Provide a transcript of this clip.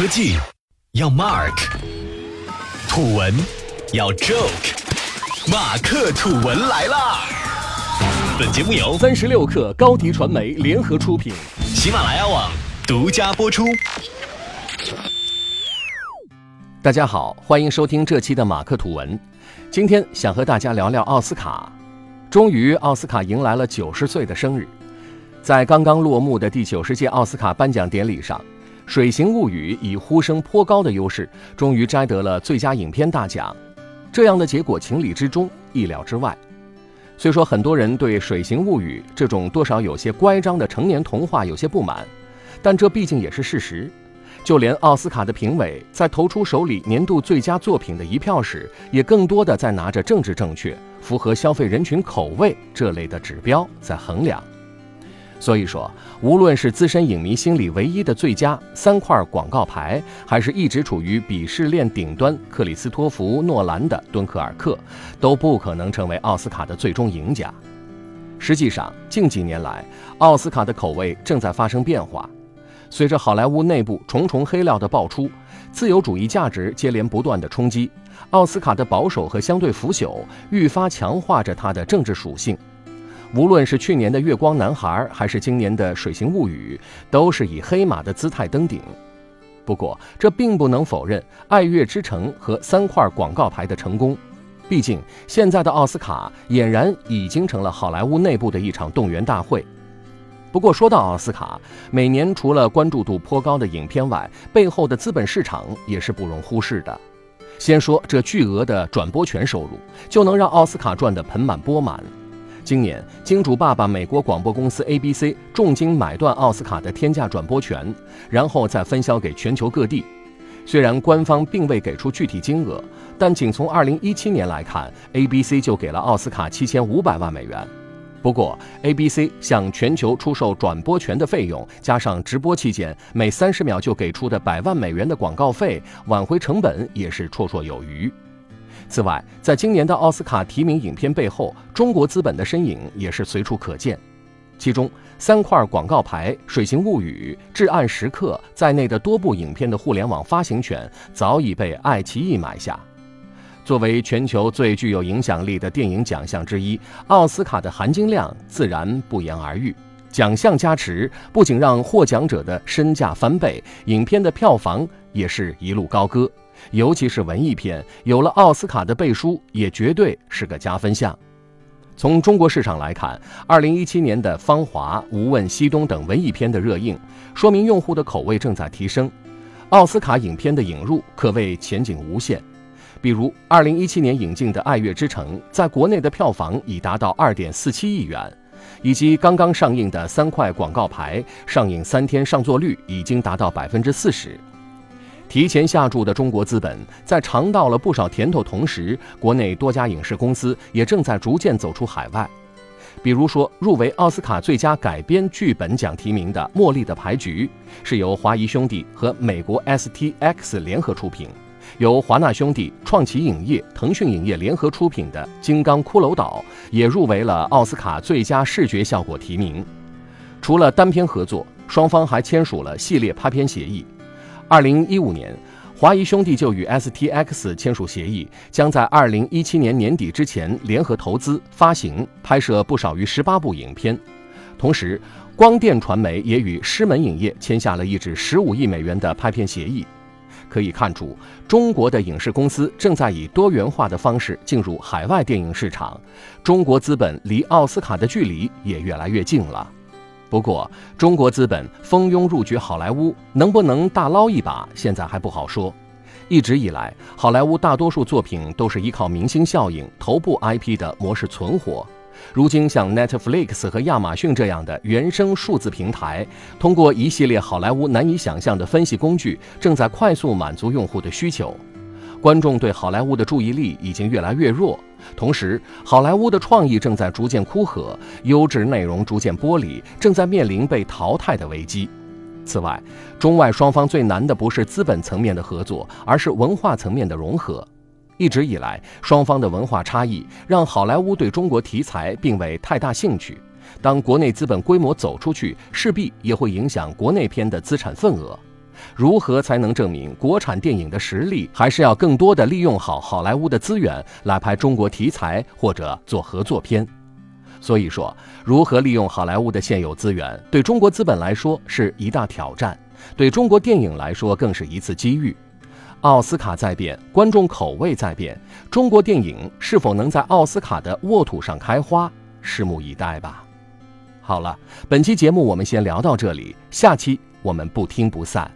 科技要 Mark，土文要 Joke，马克土文来啦！本节目由三十六克高迪传媒联合出品，喜马拉雅网独家播出。大家好，欢迎收听这期的马克土文。今天想和大家聊聊奥斯卡。终于，奥斯卡迎来了九十岁的生日。在刚刚落幕的第九十届奥斯卡颁奖典礼上，《水形物语》以呼声颇高的优势，终于摘得了最佳影片大奖。这样的结果情理之中，意料之外。虽说很多人对《水形物语》这种多少有些乖张的成年童话有些不满，但这毕竟也是事实。就连奥斯卡的评委在投出手里年度最佳作品的一票时，也更多的在拿着政治正确、符合消费人群口味这类的指标在衡量。所以说，无论是资深影迷心里唯一的最佳三块广告牌，还是一直处于鄙视链顶端克里斯托弗·诺兰的《敦刻尔克》，都不可能成为奥斯卡的最终赢家。实际上，近几年来，奥斯卡的口味正在发生变化。随着好莱坞内部重重黑料的爆出，自由主义价值接连不断的冲击，奥斯卡的保守和相对腐朽愈发强化着它的政治属性。无论是去年的《月光男孩》，还是今年的《水形物语》，都是以黑马的姿态登顶。不过，这并不能否认《爱乐之城》和三块广告牌的成功。毕竟，现在的奥斯卡俨然已经成了好莱坞内部的一场动员大会。不过，说到奥斯卡，每年除了关注度颇高的影片外，背后的资本市场也是不容忽视的。先说这巨额的转播权收入，就能让奥斯卡赚得盆满钵满。今年，金主爸爸美国广播公司 ABC 重金买断奥斯卡的天价转播权，然后再分销给全球各地。虽然官方并未给出具体金额，但仅从2017年来看，ABC 就给了奥斯卡7500万美元。不过，ABC 向全球出售转播权的费用，加上直播期间每30秒就给出的百万美元的广告费，挽回成本也是绰绰有余。此外，在今年的奥斯卡提名影片背后，中国资本的身影也是随处可见。其中，三块广告牌《水形物语》《至暗时刻》在内的多部影片的互联网发行权早已被爱奇艺买下。作为全球最具有影响力的电影奖项之一，奥斯卡的含金量自然不言而喻。奖项加持不仅让获奖者的身价翻倍，影片的票房也是一路高歌。尤其是文艺片，有了奥斯卡的背书，也绝对是个加分项。从中国市场来看，二零一七年的《芳华》《无问西东》等文艺片的热映，说明用户的口味正在提升。奥斯卡影片的引入可谓前景无限。比如，二零一七年引进的《爱乐之城》在国内的票房已达到二点四七亿元，以及刚刚上映的《三块广告牌》，上映三天上座率已经达到百分之四十。提前下注的中国资本，在尝到了不少甜头同时，国内多家影视公司也正在逐渐走出海外。比如说，入围奥斯卡最佳改编剧本奖提名的《茉莉的牌局》，是由华谊兄弟和美国 STX 联合出品；由华纳兄弟、创奇影业、腾讯影业联合出品的《金刚骷髅岛》，也入围了奥斯卡最佳视觉效果提名。除了单片合作，双方还签署了系列拍片协议。二零一五年，华谊兄弟就与 STX 签署协议，将在二零一七年年底之前联合投资、发行、拍摄不少于十八部影片。同时，光电传媒也与狮门影业签下了一纸十五亿美元的拍片协议。可以看出，中国的影视公司正在以多元化的方式进入海外电影市场，中国资本离奥斯卡的距离也越来越近了。不过，中国资本蜂拥入局好莱坞，能不能大捞一把，现在还不好说。一直以来，好莱坞大多数作品都是依靠明星效应、头部 IP 的模式存活。如今，像 Netflix 和亚马逊这样的原生数字平台，通过一系列好莱坞难以想象的分析工具，正在快速满足用户的需求。观众对好莱坞的注意力已经越来越弱，同时，好莱坞的创意正在逐渐枯涸，优质内容逐渐剥离，正在面临被淘汰的危机。此外，中外双方最难的不是资本层面的合作，而是文化层面的融合。一直以来，双方的文化差异让好莱坞对中国题材并未太大兴趣。当国内资本规模走出去，势必也会影响国内片的资产份额。如何才能证明国产电影的实力？还是要更多的利用好好莱坞的资源来拍中国题材或者做合作片。所以说，如何利用好莱坞的现有资源，对中国资本来说是一大挑战，对中国电影来说更是一次机遇。奥斯卡在变，观众口味在变，中国电影是否能在奥斯卡的沃土上开花，拭目以待吧。好了，本期节目我们先聊到这里，下期我们不听不散。